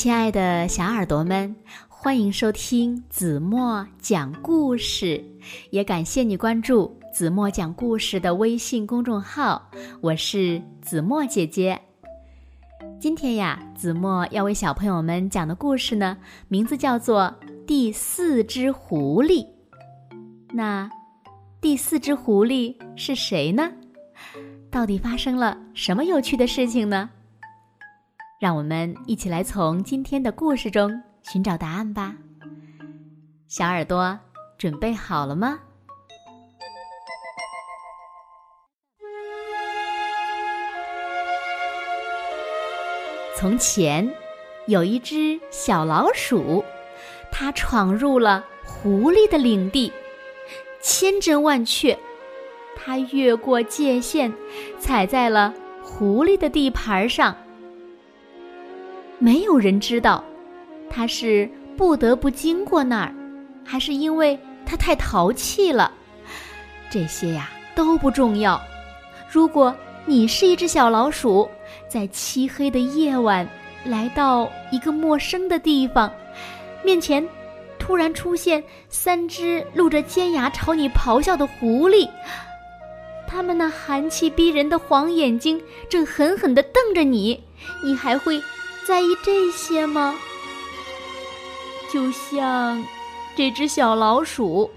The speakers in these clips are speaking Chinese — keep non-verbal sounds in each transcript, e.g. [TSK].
亲爱的小耳朵们，欢迎收听子墨讲故事，也感谢你关注子墨讲故事的微信公众号。我是子墨姐姐。今天呀，子墨要为小朋友们讲的故事呢，名字叫做《第四只狐狸》。那第四只狐狸是谁呢？到底发生了什么有趣的事情呢？让我们一起来从今天的故事中寻找答案吧。小耳朵准备好了吗？从前有一只小老鼠，它闯入了狐狸的领地，千真万确，它越过界限，踩在了狐狸的地盘上。没有人知道，他是不得不经过那儿，还是因为他太淘气了。这些呀都不重要。如果你是一只小老鼠，在漆黑的夜晚来到一个陌生的地方，面前突然出现三只露着尖牙朝你咆哮的狐狸，它们那寒气逼人的黄眼睛正狠狠地瞪着你，你还会？在意这些吗？就像这只小老鼠，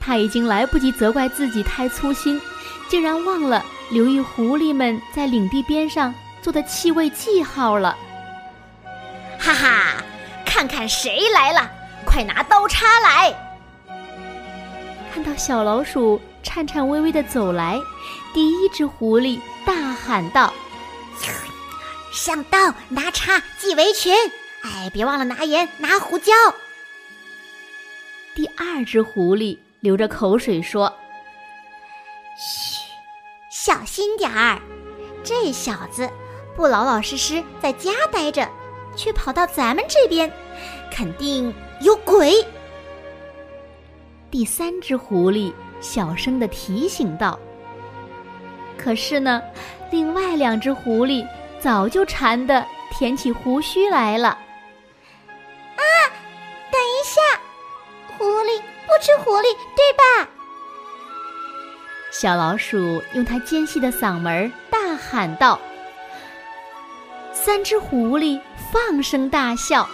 它已经来不及责怪自己太粗心，竟然忘了留意狐狸们在领地边上做的气味记号了。哈哈，看看谁来了！快拿刀叉来！看到小老鼠颤颤巍巍的走来，第一只狐狸大喊道。上刀，拿叉，系围裙。哎，别忘了拿盐，拿胡椒。第二只狐狸流着口水说：“嘘，小心点儿。这小子不老老实实在家待着，却跑到咱们这边，肯定有鬼。”第三只狐狸小声的提醒道：“可是呢，另外两只狐狸。”早就馋得舔起胡须来了。啊，等一下，狐狸不吃狐狸，对吧？小老鼠用它尖细的嗓门大喊道。三只狐狸放声大笑。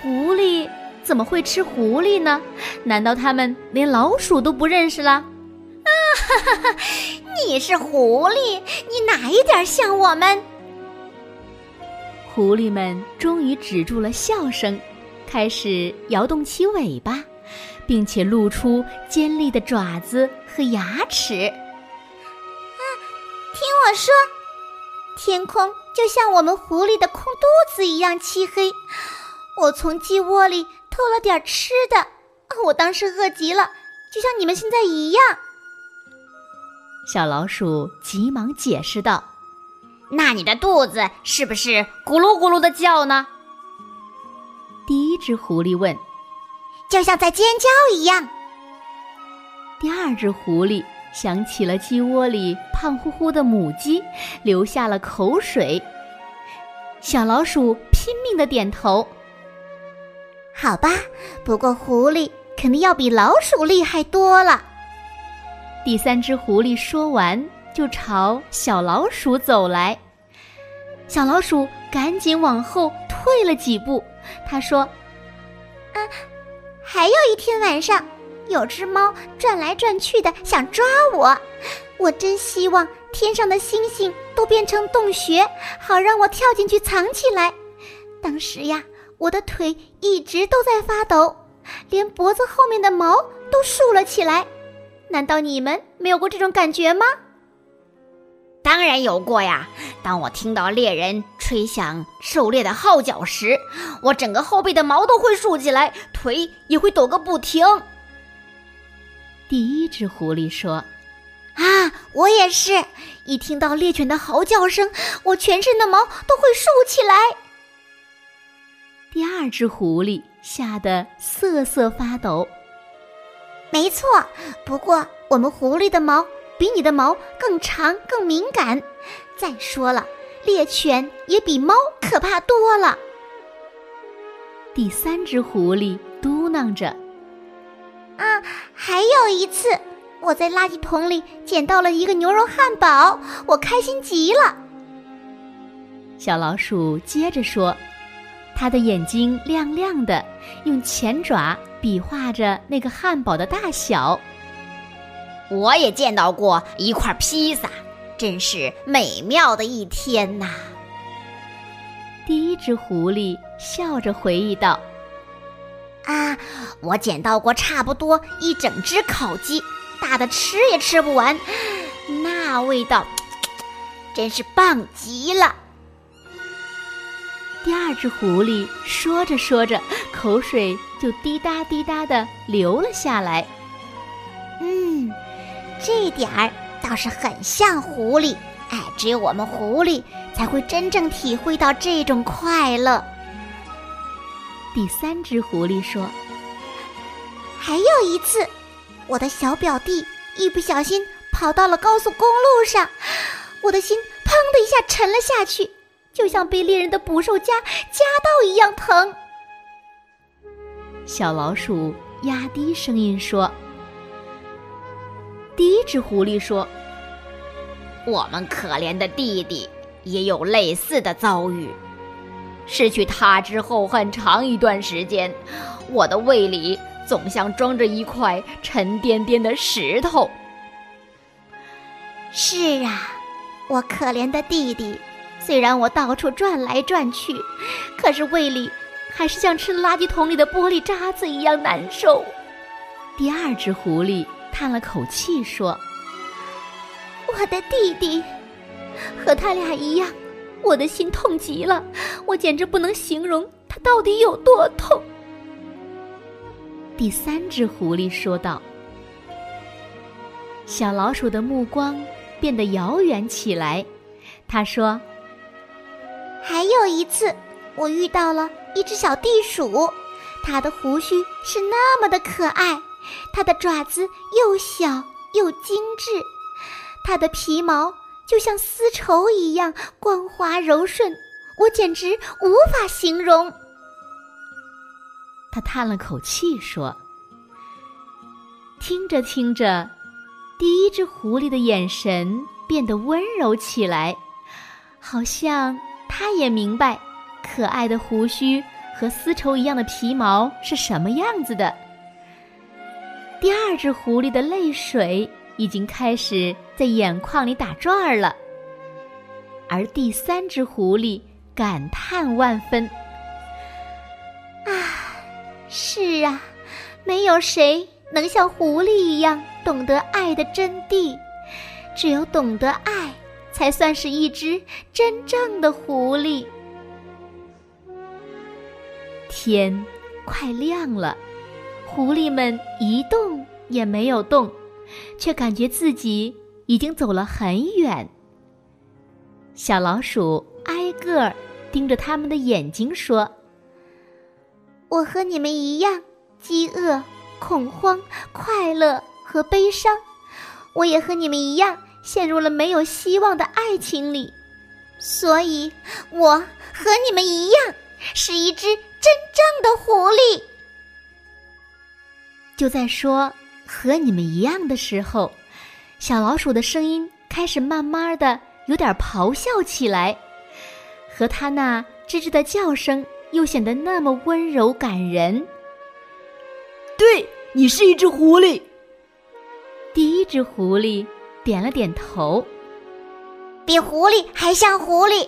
狐狸怎么会吃狐狸呢？难道他们连老鼠都不认识了？啊哈哈哈！你是狐狸，你哪一点像我们？狐狸们终于止住了笑声，开始摇动起尾巴，并且露出尖利的爪子和牙齿。啊，听我说，天空就像我们狐狸的空肚子一样漆黑。我从鸡窝里偷了点吃的，我当时饿极了，就像你们现在一样。小老鼠急忙解释道：“那你的肚子是不是咕噜咕噜的叫呢？”第一只狐狸问：“就像在尖叫一样。”第二只狐狸想起了鸡窝里胖乎乎的母鸡，流下了口水。小老鼠拼命的点头：“好吧，不过狐狸肯定要比老鼠厉害多了。”第三只狐狸说完，就朝小老鼠走来。小老鼠赶紧往后退了几步。他说：“啊，还有一天晚上，有只猫转来转去的，想抓我。我真希望天上的星星都变成洞穴，好让我跳进去藏起来。当时呀，我的腿一直都在发抖，连脖子后面的毛都竖了起来。”难道你们没有过这种感觉吗？当然有过呀！当我听到猎人吹响狩猎的号角时，我整个后背的毛都会竖起来，腿也会抖个不停。第一只狐狸说：“啊，我也是！一听到猎犬的嚎叫声，我全身的毛都会竖起来。”第二只狐狸吓得瑟瑟发抖。没错，不过我们狐狸的毛比你的毛更长、更敏感。再说了，猎犬也比猫可怕多了。第三只狐狸嘟囔着：“啊，还有一次，我在垃圾桶里捡到了一个牛肉汉堡，我开心极了。”小老鼠接着说，它的眼睛亮亮的，用前爪比划着那个汉堡的大小。我也见到过一块披萨，真是美妙的一天呐！第一只狐狸笑着回忆道：“啊，我捡到过差不多一整只烤鸡，大的吃也吃不完，那味道 [TSK] 真是棒极了。”第二只狐狸说着说着，口水就滴答滴答的流了下来。嗯，这点儿倒是很像狐狸。哎，只有我们狐狸才会真正体会到这种快乐。第三只狐狸说：“还有一次，我的小表弟一不小心跑到了高速公路上，我的心砰的一下沉了下去，就像被猎人的捕兽夹夹到一样疼。”小老鼠压低声音说：“第一只狐狸说。”我们可怜的弟弟也有类似的遭遇。失去他之后很长一段时间，我的胃里总像装着一块沉甸甸的石头。是啊，我可怜的弟弟，虽然我到处转来转去，可是胃里还是像吃了垃圾桶里的玻璃渣子一样难受。第二只狐狸叹了口气说。我的弟弟，和他俩一样，我的心痛极了，我简直不能形容他到底有多痛。第三只狐狸说道。小老鼠的目光变得遥远起来，他说：“还有一次，我遇到了一只小地鼠，它的胡须是那么的可爱，它的爪子又小又精致。”它的皮毛就像丝绸一样光滑柔顺，我简直无法形容。他叹了口气说：“听着听着，第一只狐狸的眼神变得温柔起来，好像他也明白可爱的胡须和丝绸一样的皮毛是什么样子的。”第二只狐狸的泪水。已经开始在眼眶里打转儿了，而第三只狐狸感叹万分：“啊，是啊，没有谁能像狐狸一样懂得爱的真谛，只有懂得爱，才算是一只真正的狐狸。”天快亮了，狐狸们一动也没有动。却感觉自己已经走了很远。小老鼠挨个儿盯着他们的眼睛说：“我和你们一样，饥饿、恐慌、快乐和悲伤。我也和你们一样，陷入了没有希望的爱情里。所以，我和你们一样，是一只真正的狐狸。”就在说。和你们一样的时候，小老鼠的声音开始慢慢的有点咆哮起来，和它那吱吱的叫声又显得那么温柔感人。对你是一只狐狸。第一只狐狸点了点头，比狐狸还像狐狸。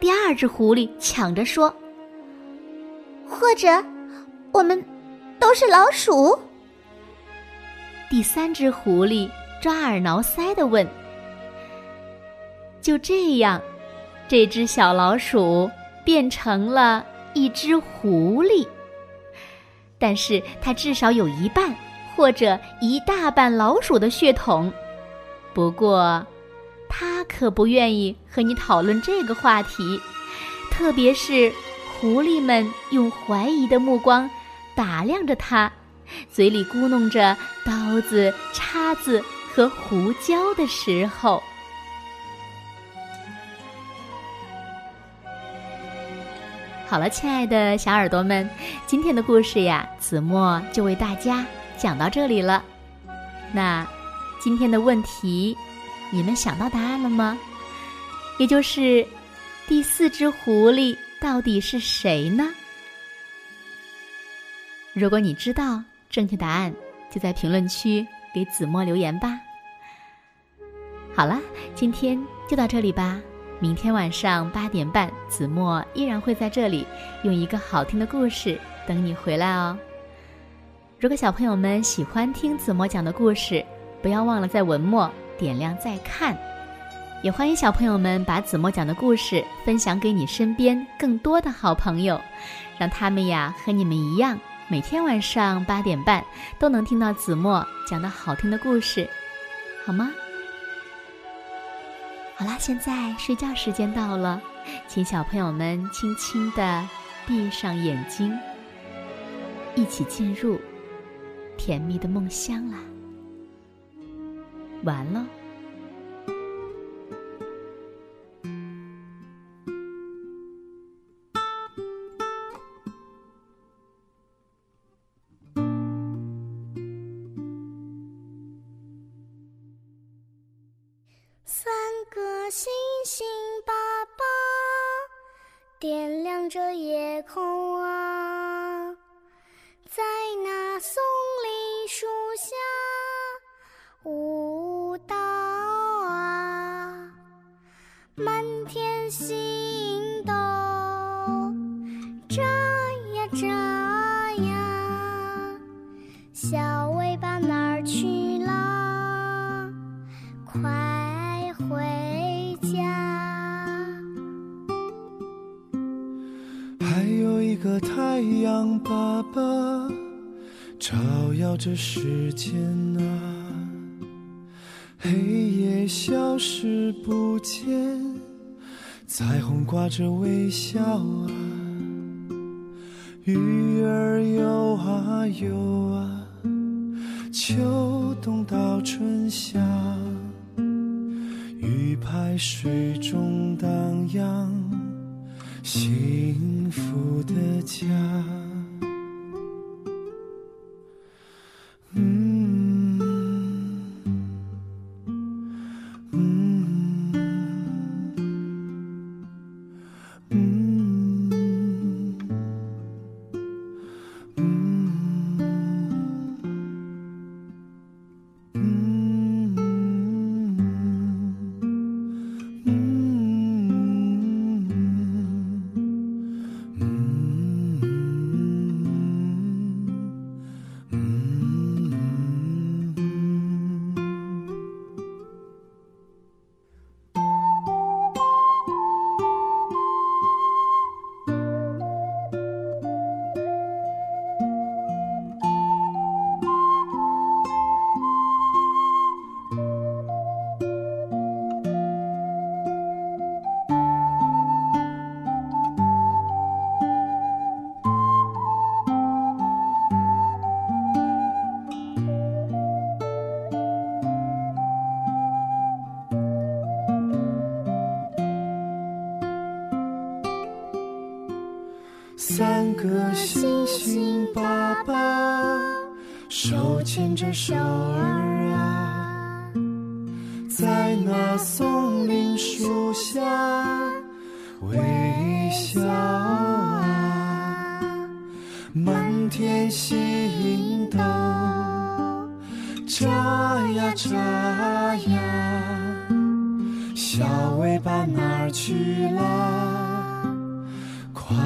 第二只狐狸抢着说：“或者，我们都是老鼠。”第三只狐狸抓耳挠腮的问：“就这样，这只小老鼠变成了一只狐狸。但是它至少有一半或者一大半老鼠的血统。不过，它可不愿意和你讨论这个话题，特别是狐狸们用怀疑的目光打量着它。”嘴里咕哝着刀子、叉子和胡椒的时候，好了，亲爱的小耳朵们，今天的故事呀，子墨就为大家讲到这里了。那今天的问题，你们想到答案了吗？也就是第四只狐狸到底是谁呢？如果你知道正确答案，就在评论区给子墨留言吧。好了，今天就到这里吧。明天晚上八点半，子墨依然会在这里用一个好听的故事等你回来哦。如果小朋友们喜欢听子墨讲的故事，不要忘了在文末点亮再看。也欢迎小朋友们把子墨讲的故事分享给你身边更多的好朋友，让他们呀和你们一样，每天晚上八点半都能听到子墨讲的好听的故事，好吗？好啦，现在睡觉时间到了，请小朋友们轻轻地闭上眼睛，一起进入甜蜜的梦乡啦。完了。着夜空啊，在那松林树下舞蹈啊，满天星斗眨呀眨呀，小尾巴哪儿去？个太阳，爸爸照耀着世间啊，黑夜消失不见，彩虹挂着微笑啊，鱼儿游啊游啊，秋冬到春夏，鱼排水中荡漾。幸福的家。星星爸爸手牵着手儿啊，在那松林树下微笑啊，满天星斗眨呀眨呀，小尾巴哪儿去了？快！